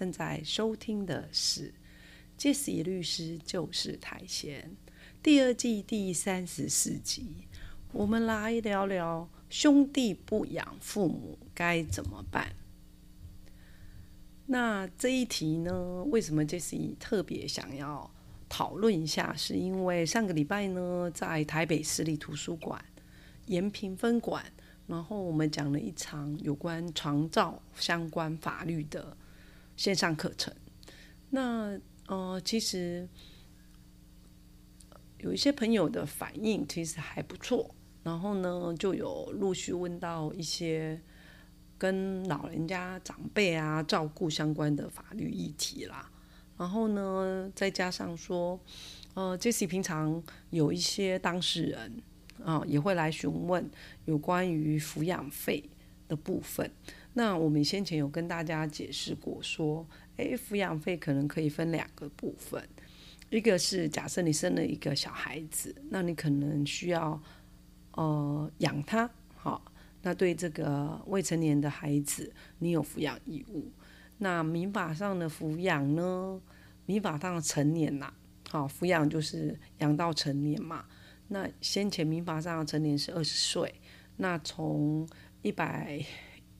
正在收听的是《Jesse 律师就是太闲》第二季第三十四集，我们来聊聊兄弟不养父母该怎么办。那这一题呢，为什么 Jesse 特别想要讨论一下？是因为上个礼拜呢，在台北市立图书馆延平分馆。然后我们讲了一场有关长照相关法律的线上课程。那呃，其实有一些朋友的反应其实还不错。然后呢，就有陆续问到一些跟老人家长辈啊照顾相关的法律议题啦。然后呢，再加上说，呃，Jesse 平常有一些当事人。啊，也会来询问有关于抚养费的部分。那我们先前有跟大家解释过，说，诶，抚养费可能可以分两个部分，一个是假设你生了一个小孩子，那你可能需要呃养他，好，那对这个未成年的孩子，你有抚养义务。那民法上的抚养呢，民法上的成年呐，好，抚养就是养到成年嘛。那先前民法上的成年是二十岁，那从一百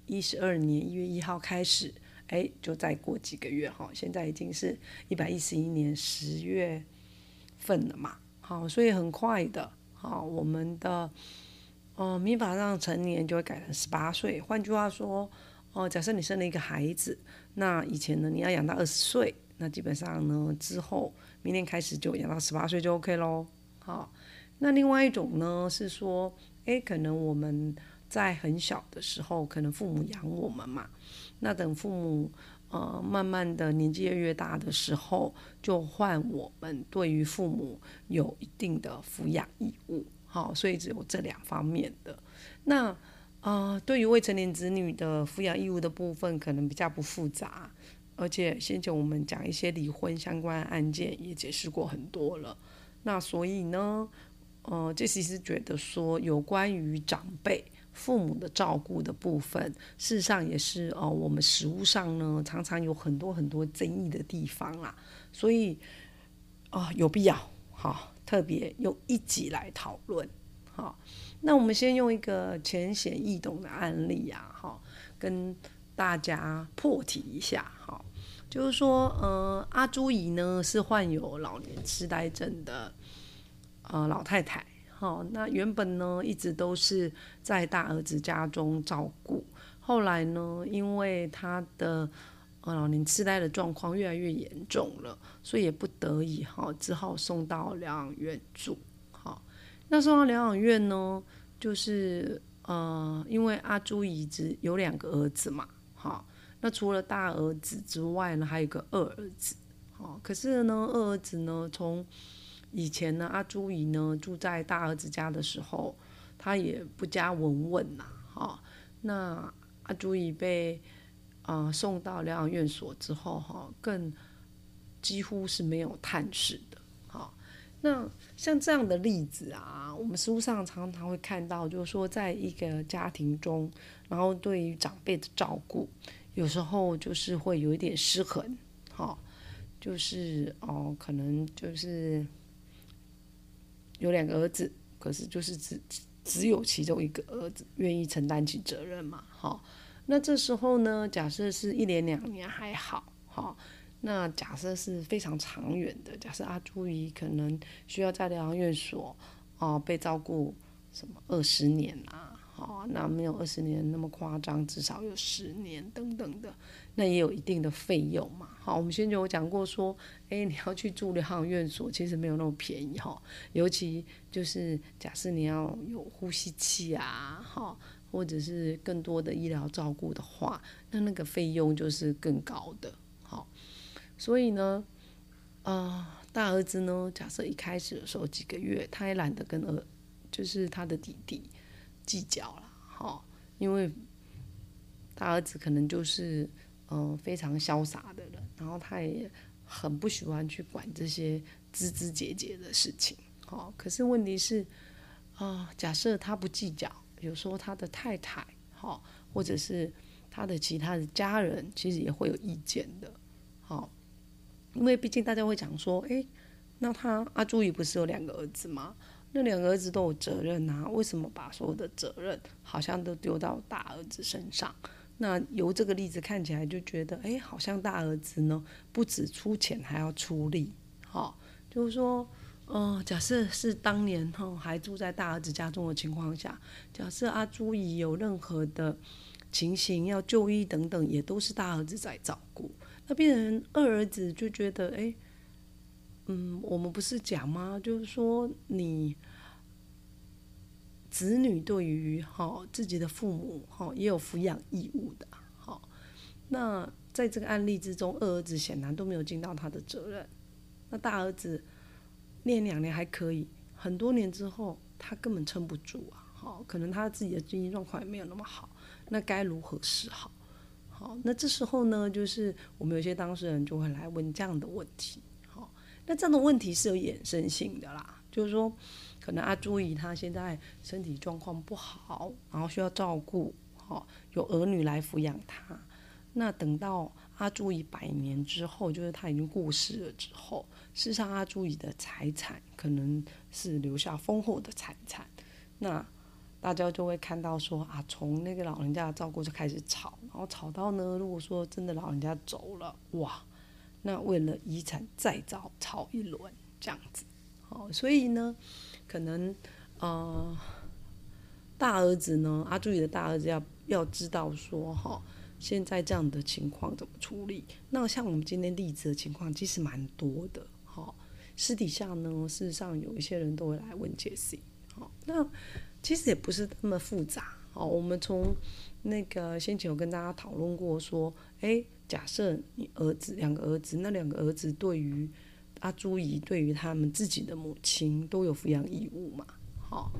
一十二年一月一号开始，哎，就再过几个月哈，现在已经是一百一十一年十月份了嘛，好，所以很快的，好，我们的呃民法上成年就会改成十八岁。换句话说，哦，假设你生了一个孩子，那以前呢你要养到二十岁，那基本上呢之后明年开始就养到十八岁就 OK 喽，好。那另外一种呢，是说，诶，可能我们在很小的时候，可能父母养我们嘛，那等父母呃慢慢的年纪越越大的时候，就换我们对于父母有一定的抚养义务，好，所以只有这两方面的。那呃，对于未成年子女的抚养义务的部分，可能比较不复杂，而且先前我们讲一些离婚相关案件也解释过很多了，那所以呢。呃，这其实觉得说，有关于长辈、父母的照顾的部分，事实上也是呃，我们食物上呢，常常有很多很多争议的地方啦。所以，啊，有必要好特别用一集来讨论。好，那我们先用一个浅显易懂的案例啊，哈，跟大家破题一下。哈，就是说，呃，阿朱姨呢是患有老年痴呆症的。呃，老太太，好，那原本呢一直都是在大儿子家中照顾，后来呢，因为他的呃老年痴呆的状况越来越严重了，所以也不得已哈，只好送到疗养院住。好，那送到疗养院呢，就是呃，因为阿朱姨子有两个儿子嘛，好，那除了大儿子之外呢，还有个二儿子，好，可是呢，二儿子呢从以前呢，阿朱姨呢住在大儿子家的时候，他也不加闻问呐，哈。那阿朱姨被啊送到疗养院所之后，哈，更几乎是没有探视的，哈。那像这样的例子啊，我们书上常常会看到，就是说，在一个家庭中，然后对于长辈的照顾，有时候就是会有一点失衡，哈，就是哦，可能就是。有两个儿子，可是就是只只有其中一个儿子愿意承担起责任嘛，好，那这时候呢，假设是一年两年还好，好，那假设是非常长远的，假设阿朱姨可能需要在疗养院所哦被照顾什么二十年啊。哦，那没有二十年那么夸张，至少有十年等等的，那也有一定的费用嘛。好，我们先前有讲过说，哎，你要去住疗养院所，其实没有那么便宜哈。尤其就是假设你要有呼吸器啊，哈，或者是更多的医疗照顾的话，那那个费用就是更高的。好，所以呢，啊，大儿子呢，假设一开始的时候几个月，他也懒得跟儿，就是他的弟弟计较了，好，因为大儿子可能就是嗯非常潇洒的人，然后他也很不喜欢去管这些枝枝节节的事情，好，可是问题是啊，假设他不计较。有时候他的太太，好，或者是他的其他的家人，其实也会有意见的，好，因为毕竟大家会讲说，哎，那他阿朱怡不是有两个儿子吗？那两个儿子都有责任啊，为什么把所有的责任好像都丢到大儿子身上？那由这个例子看起来就觉得，哎，好像大儿子呢不止出钱还要出力，哈，就是说。嗯，假设是当年哈还住在大儿子家中的情况下，假设阿朱姨有任何的情形要就医等等，也都是大儿子在照顾。那变成二儿子就觉得，哎，嗯，我们不是讲吗？就是说，你子女对于哈自己的父母哈也有抚养义务的，好。那在这个案例之中，二儿子显然都没有尽到他的责任，那大儿子。念两年还可以，很多年之后他根本撑不住啊！好，可能他自己的经济状况也没有那么好，那该如何是好？好，那这时候呢，就是我们有些当事人就会来问这样的问题。那这样的问题是有衍生性的啦，就是说，可能阿朱姨她现在身体状况不好，然后需要照顾，好，有儿女来抚养她，那等到。阿朱以百年之后，就是她已经过世了之后，事实上阿朱以的财产可能是留下丰厚的财产。那大家就会看到说啊，从那个老人家的照顾就开始吵，然后吵到呢，如果说真的老人家走了，哇，那为了遗产再造吵一轮这样子。好，所以呢，可能呃，大儿子呢，阿朱以的大儿子要要知道说哈。现在这样的情况怎么处理？那像我们今天例子的情况，其实蛮多的。好，私底下呢，事实上有一些人都会来问杰西。好，那其实也不是那么复杂。好，我们从那个先前有跟大家讨论过，说，哎，假设你儿子两个儿子，那两个儿子对于阿朱姨，对于他们自己的母亲都有抚养义务嘛？好，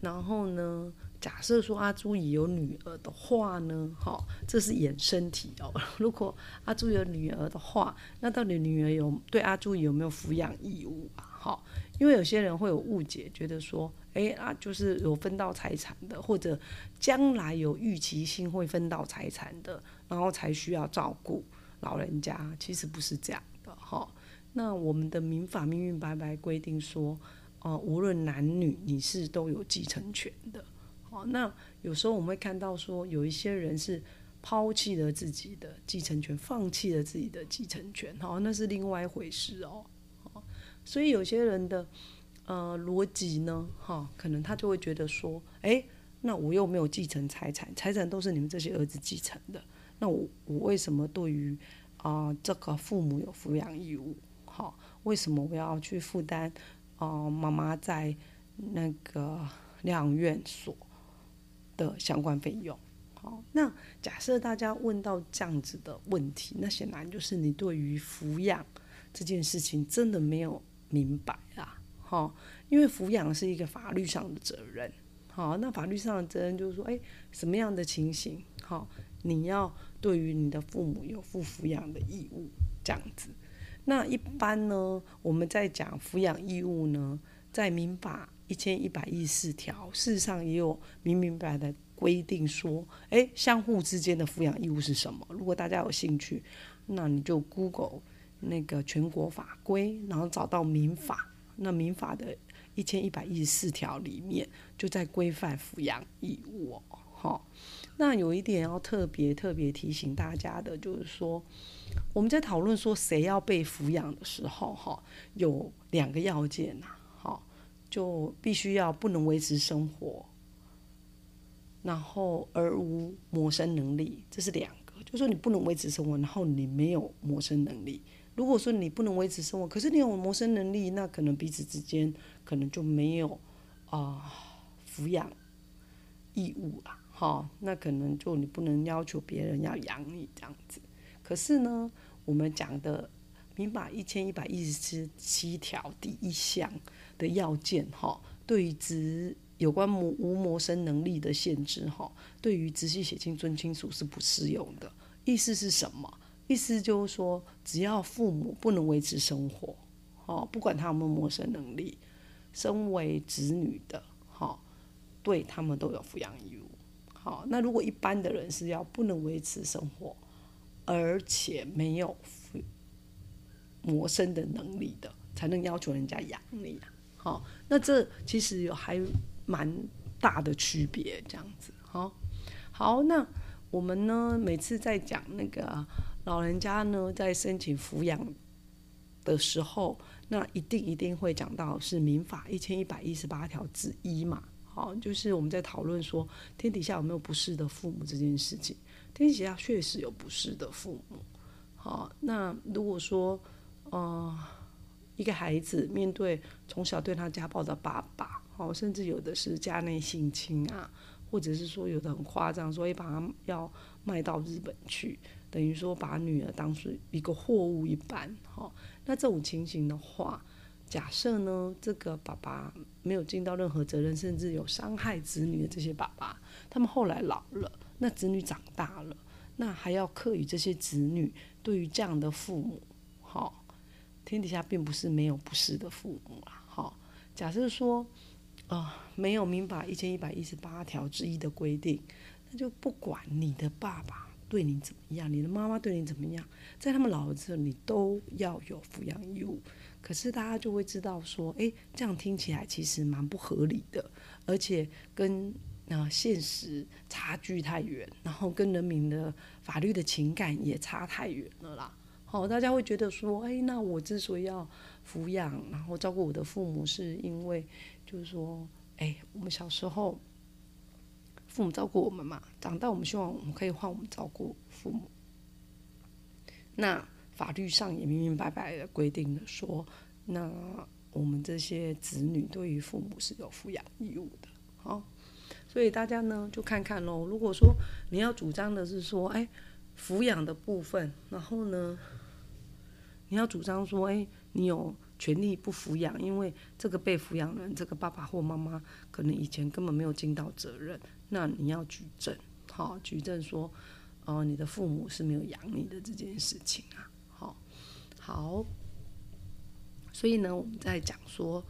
然后呢？假设说阿朱姨有女儿的话呢，哈，这是衍生题哦。如果阿朱有女儿的话，那到底女儿有对阿朱怡有没有抚养义务啊？哈，因为有些人会有误解，觉得说，哎啊，就是有分到财产的，或者将来有预期性会分到财产的，然后才需要照顾老人家，其实不是这样的，哈。那我们的民法明明白白规定说，呃，无论男女，你是都有继承权的。好，那有时候我们会看到说，有一些人是抛弃了自己的继承权，放弃了自己的继承权，好，那是另外一回事哦。所以有些人的呃逻辑呢，哈，可能他就会觉得说，哎，那我又没有继承财产，财产都是你们这些儿子继承的，那我我为什么对于啊这个父母有抚养义务？哈，为什么我要去负担啊妈妈在那个疗养院所？的相关费用，好，那假设大家问到这样子的问题，那显然就是你对于抚养这件事情真的没有明白啊，好，因为抚养是一个法律上的责任，好，那法律上的责任就是说，哎，什么样的情形，好，你要对于你的父母有负抚养的义务，这样子，那一般呢，我们在讲抚养义务呢，在民法。一千一百一十四条，事实上也有明明白白的规定说，哎，相互之间的抚养义务是什么？如果大家有兴趣，那你就 Google 那个全国法规，然后找到民法，那民法的一千一百一十四条里面就在规范抚养义务哦。好，那有一点要特别特别提醒大家的，就是说我们在讨论说谁要被抚养的时候，哈，有两个要件呐。就必须要不能维持生活，然后而无谋生能力，这是两个。就说你不能维持生活，然后你没有谋生能力。如果说你不能维持生活，可是你有谋生能力，那可能彼此之间可能就没有啊抚养义务啊。哈，那可能就你不能要求别人要养你这样子。可是呢，我们讲的民法一千一百一十七条第一项的要件，哈，对于直有关无无谋生能力的限制，哈，对于直系血亲尊亲属是不适用的。意思是什么？意思就是说，只要父母不能维持生活，哦，不管他有没有谋生能力，身为子女的，哈，对他们都有抚养义务。好，那如果一般的人是要不能维持生活，而且没有谋生的能力的，才能要求人家养你啊。好，那这其实有还蛮大的区别，这样子。好，好，那我们呢，每次在讲那个老人家呢，在申请抚养的时候，那一定一定会讲到是民法一千一百一十八条之一嘛。好，就是我们在讨论说天底下有没有不是的父母这件事情。天底下确实有不是的父母。好，那如果说，呃，一个孩子面对从小对他家暴的爸爸，好，甚至有的是家内性侵啊，或者是说有的很夸张，所以把他要卖到日本去，等于说把女儿当成一个货物一般。好，那这种情形的话。假设呢，这个爸爸没有尽到任何责任，甚至有伤害子女的这些爸爸，他们后来老了，那子女长大了，那还要课予这些子女对于这样的父母，好，天底下并不是没有不是的父母啊，好，假设说，啊，没有民法一千一百一十八条之一的规定，那就不管你的爸爸对你怎么样，你的妈妈对你怎么样，在他们老了之后，你都要有抚养义务。可是大家就会知道说，哎，这样听起来其实蛮不合理的，而且跟啊现实差距太远，然后跟人民的法律的情感也差太远了啦。好，大家会觉得说，哎，那我之所以要抚养，然后照顾我的父母，是因为就是说，哎，我们小时候父母照顾我们嘛，长大我们希望我们可以换我们照顾父母，那。法律上也明明白白的规定了，说那我们这些子女对于父母是有抚养义务的，好，所以大家呢就看看喽。如果说你要主张的是说，哎，抚养的部分，然后呢，你要主张说，哎，你有权利不抚养，因为这个被抚养人，这个爸爸或妈妈可能以前根本没有尽到责任，那你要举证，好，举证说，哦，你的父母是没有养你的这件事情啊。好，所以呢，我们在讲说，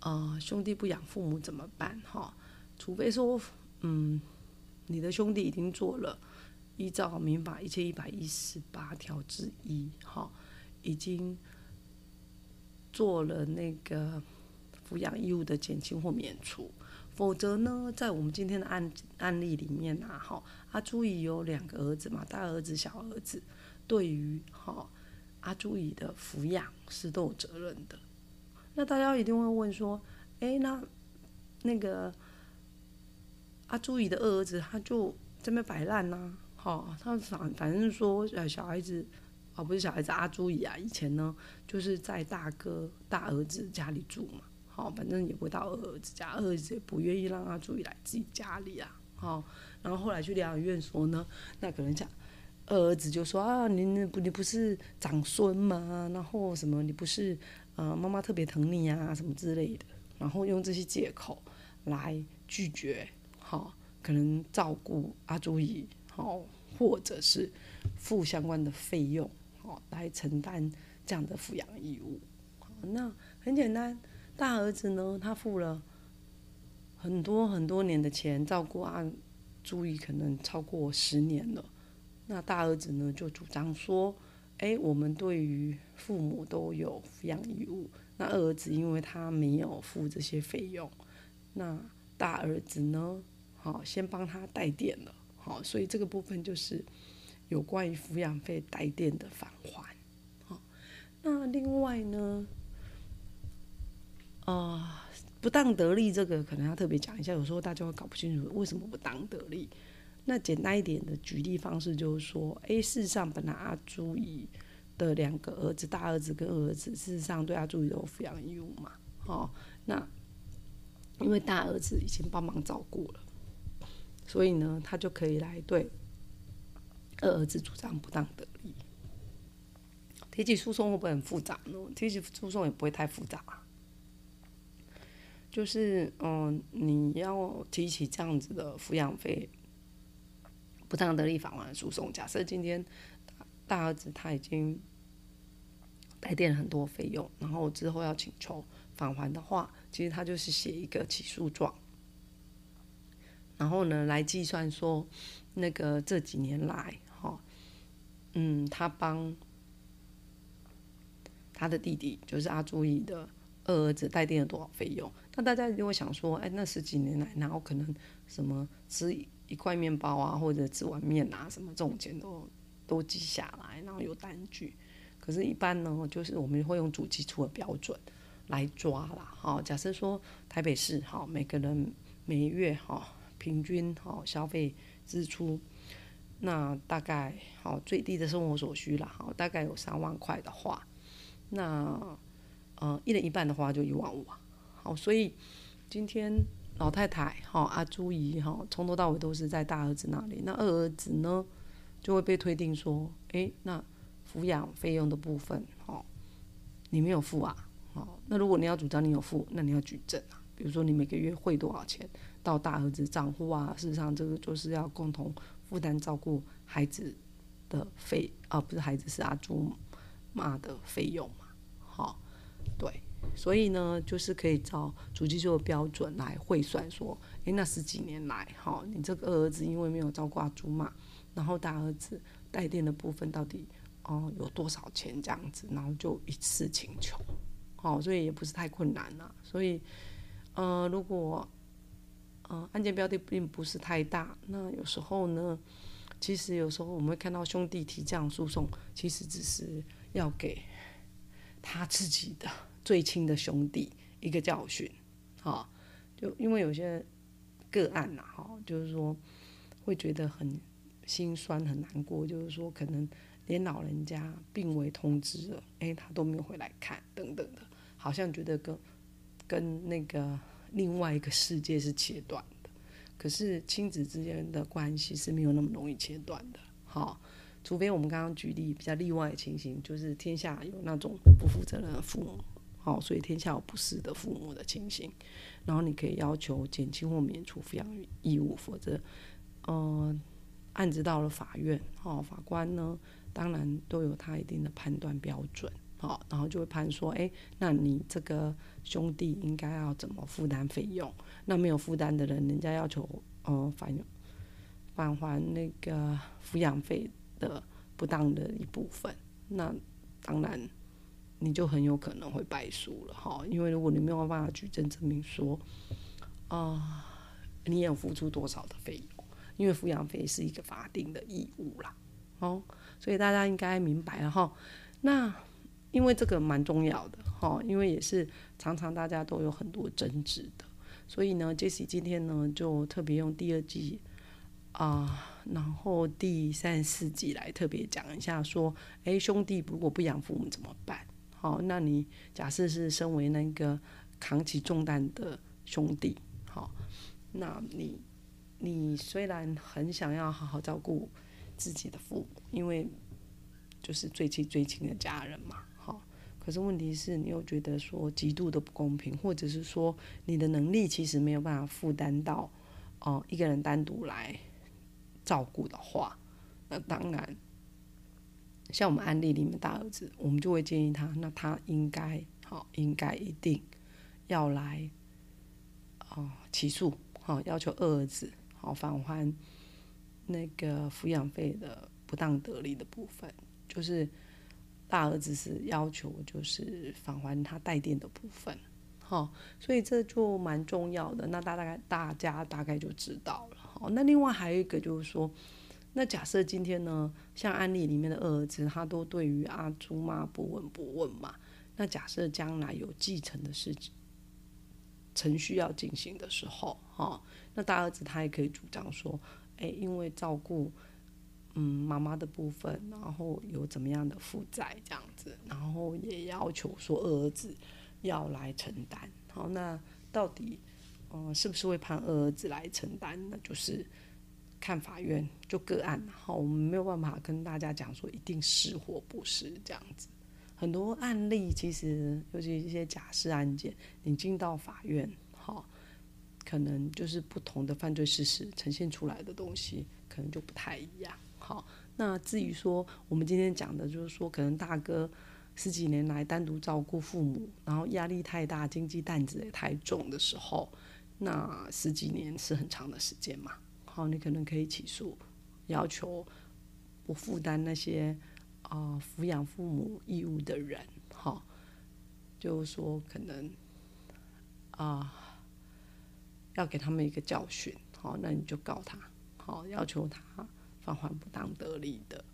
呃，兄弟不养父母怎么办？哈，除非说，嗯，你的兄弟已经做了依照民法一千一百一十八条之一，哈，已经做了那个抚养义务的减轻或免除，否则呢，在我们今天的案案例里面啊，哈，阿朱姨有两个儿子嘛，大儿子、小儿子，对于哈。阿朱姨的抚养是都有责任的，那大家一定会问说：，哎，那那个阿朱姨的二儿子他就这边摆烂呐？哈，他反反正说，呃，小孩子啊，不是小孩子，阿朱姨啊，以前呢就是在大哥大儿子家里住嘛，好，反正也不到二儿子家，二儿子也不愿意让阿朱姨来自己家里啊，好，然后后来去疗养院说呢，那可能讲。二儿子就说啊，你你不你不是长孙吗？然后什么你不是呃妈妈特别疼你啊什么之类的，然后用这些借口来拒绝，好，可能照顾阿朱姨，好，或者是付相关的费用，好，来承担这样的抚养义务。那很简单，大儿子呢，他付了很多很多年的钱照顾阿朱姨，可能超过十年了。那大儿子呢，就主张说：“哎，我们对于父母都有抚养义务。那二儿子因为他没有付这些费用，那大儿子呢，好先帮他代垫了，好，所以这个部分就是有关于抚养费代垫的返还。好，那另外呢，啊，不当得利这个可能要特别讲一下，有时候大家会搞不清楚为什么不当得利。”那简单一点的举例方式就是说，哎，事实上本来阿朱姨的两个儿子，大儿子跟二儿子，事实上对阿朱姨有抚养义务嘛，哦，那因为大儿子已经帮忙照顾了，所以呢，他就可以来对二儿子主张不当得利。提起诉讼会不会很复杂呢？提起诉讼也不会太复杂，就是嗯，你要提起这样子的抚养费不当得利返还诉讼。假设今天大儿子他已经带垫很多费用，然后之后要请求返还的话，其实他就是写一个起诉状，然后呢来计算说那个这几年来，嗯，他帮。他的弟弟就是阿朱义的二儿子，带定了多少费用？那大家就会想说，哎，那十几年来，然后可能什么吃一块面包啊，或者吃碗面啊，什么这种钱都都记下来，然后有单据。可是，一般呢，就是我们会用主基础的标准来抓啦。好，假设说台北市，好，每个人每月哈平均哈消费支出，那大概好最低的生活所需啦，好，大概有三万块的话。那，呃，一人一半的话就一万五啊。好，所以今天老太太哈阿朱姨哈从头到尾都是在大儿子那里。那二儿子呢就会被推定说，哎，那抚养费用的部分哦你没有付啊。好，那如果你要主张你有付，那你要举证啊。比如说你每个月汇多少钱到大儿子账户啊？事实上这个就是要共同负担照顾孩子的费啊，不是孩子是阿朱。妈的费用嘛，好，对，所以呢，就是可以照主机做的标准来汇算，说，诶，那十几年来，哈，你这个二儿子因为没有照顾猪嘛，然后大儿子带电的部分到底，哦，有多少钱这样子，然后就一次请求，好，所以也不是太困难了，所以，呃，如果，呃，案件标的并不是太大，那有时候呢，其实有时候我们会看到兄弟提这样诉讼，其实只是。要给他自己的最亲的兄弟一个教训，哈，就因为有些个案呐，哈，就是说会觉得很心酸、很难过，就是说可能连老人家病危通知了，哎，他都没有回来看，等等的，好像觉得跟跟那个另外一个世界是切断的。可是亲子之间的关系是没有那么容易切断的，哈。除非我们刚刚举例比较例外的情形，就是天下有那种不负责任的父母，好，所以天下有不是的父母的情形，然后你可以要求减轻或免除抚养义务，否则，呃，案子到了法院，好，法官呢，当然都有他一定的判断标准，好，然后就会判说，哎，那你这个兄弟应该要怎么负担费用？那没有负担的人，人家要求，呃，返返还那个抚养费。的不当的一部分，那当然你就很有可能会败诉了哈。因为如果你没有办法举证证明说，啊，你有付出多少的费用，因为抚养费是一个法定的义务啦，哦，所以大家应该明白了哈。那因为这个蛮重要的哈，因为也是常常大家都有很多争执的，所以呢，Jesse 今天呢就特别用第二季。啊，然后第三四集来特别讲一下，说，哎，兄弟如果不养父母怎么办？好，那你假设是身为那个扛起重担的兄弟，好，那你你虽然很想要好好照顾自己的父母，因为就是最亲最亲的家人嘛，可是问题是你又觉得说极度的不公平，或者是说你的能力其实没有办法负担到，哦，一个人单独来。照顾的话，那当然，像我们案例里面大儿子，我们就会建议他，那他应该好，应该一定要来哦起诉，好要求二儿子好返还那个抚养费的不当得利的部分，就是大儿子是要求就是返还他带电的部分，哈，所以这就蛮重要的，那大大概大家大概就知道了。哦，那另外还有一个就是说，那假设今天呢，像案例里面的二儿子，他都对于阿朱妈不闻不问嘛。那假设将来有继承的事情程序要进行的时候，哈，那大儿子他也可以主张说，哎，因为照顾嗯妈妈的部分，然后有怎么样的负债这样子，然后也要求说二儿子要来承担。好，那到底？嗯，是不是会判二儿子来承担？那就是看法院就个案，好，我们没有办法跟大家讲说一定是或不是这样子。很多案例其实，尤其一些假释案件，你进到法院，好，可能就是不同的犯罪事实呈现出来的东西，可能就不太一样。好，那至于说我们今天讲的，就是说可能大哥十几年来单独照顾父母，然后压力太大，经济担子也太重的时候，那十几年是很长的时间嘛。好，你可能可以起诉，要求不负担那些。啊，抚养父母义务的人，哈，就是说可能啊，要给他们一个教训，好，那你就告他，好，要求他返还不当得利的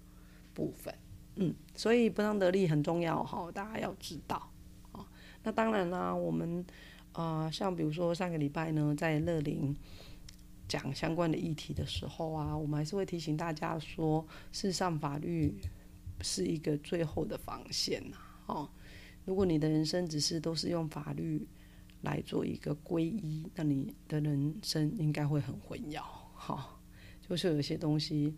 部分，嗯，所以不当得利很重要，哈，大家要知道，啊，那当然啦，我们啊，像比如说上个礼拜呢，在乐林讲相关的议题的时候啊，我们还是会提醒大家说，事实上法律。是一个最后的防线呐，哦，如果你的人生只是都是用法律来做一个皈依，那你的人生应该会很混淆，哈，就是有些东西，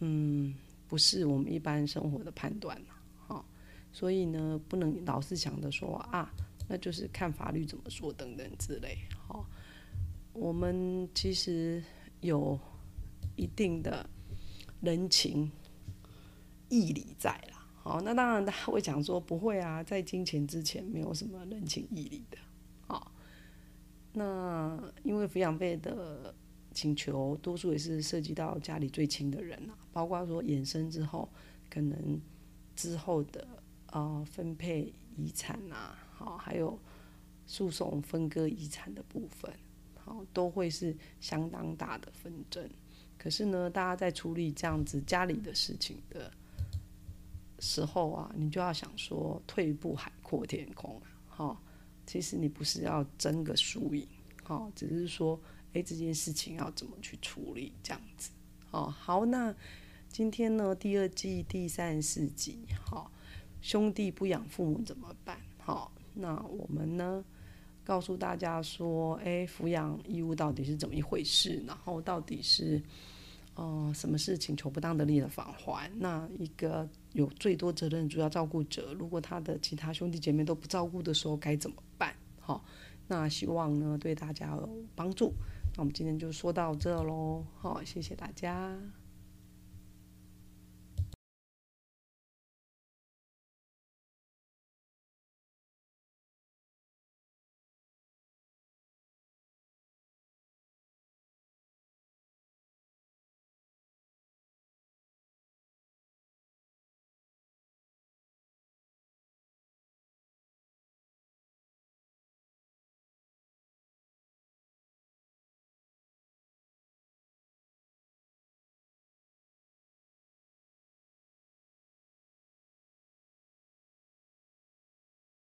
嗯，不是我们一般生活的判断呐，哈，所以呢，不能老是想着说啊，那就是看法律怎么说等等之类，哈，我们其实有一定的人情。义理在啦，好，那当然他会讲说不会啊，在金钱之前没有什么人情义理的，好，那因为抚养费的请求，多数也是涉及到家里最亲的人啊，包括说衍生之后，可能之后的呃分配遗产啊，好，还有诉讼分割遗产的部分，好，都会是相当大的纷争。可是呢，大家在处理这样子家里的事情的。时候啊，你就要想说退一步海阔天空啊，其实你不是要争个输赢，哈，只是说，哎，这件事情要怎么去处理这样子，哦，好，那今天呢，第二季第三十四集，哈，兄弟不养父母怎么办？好，那我们呢，告诉大家说，哎，抚养义务到底是怎么一回事？然后到底是。哦，什么事请求不当得利的返还？那一个有最多责任主要照顾者，如果他的其他兄弟姐妹都不照顾的时候，该怎么办？好，那希望呢对大家有帮助。我们今天就说到这喽，好，谢谢大家。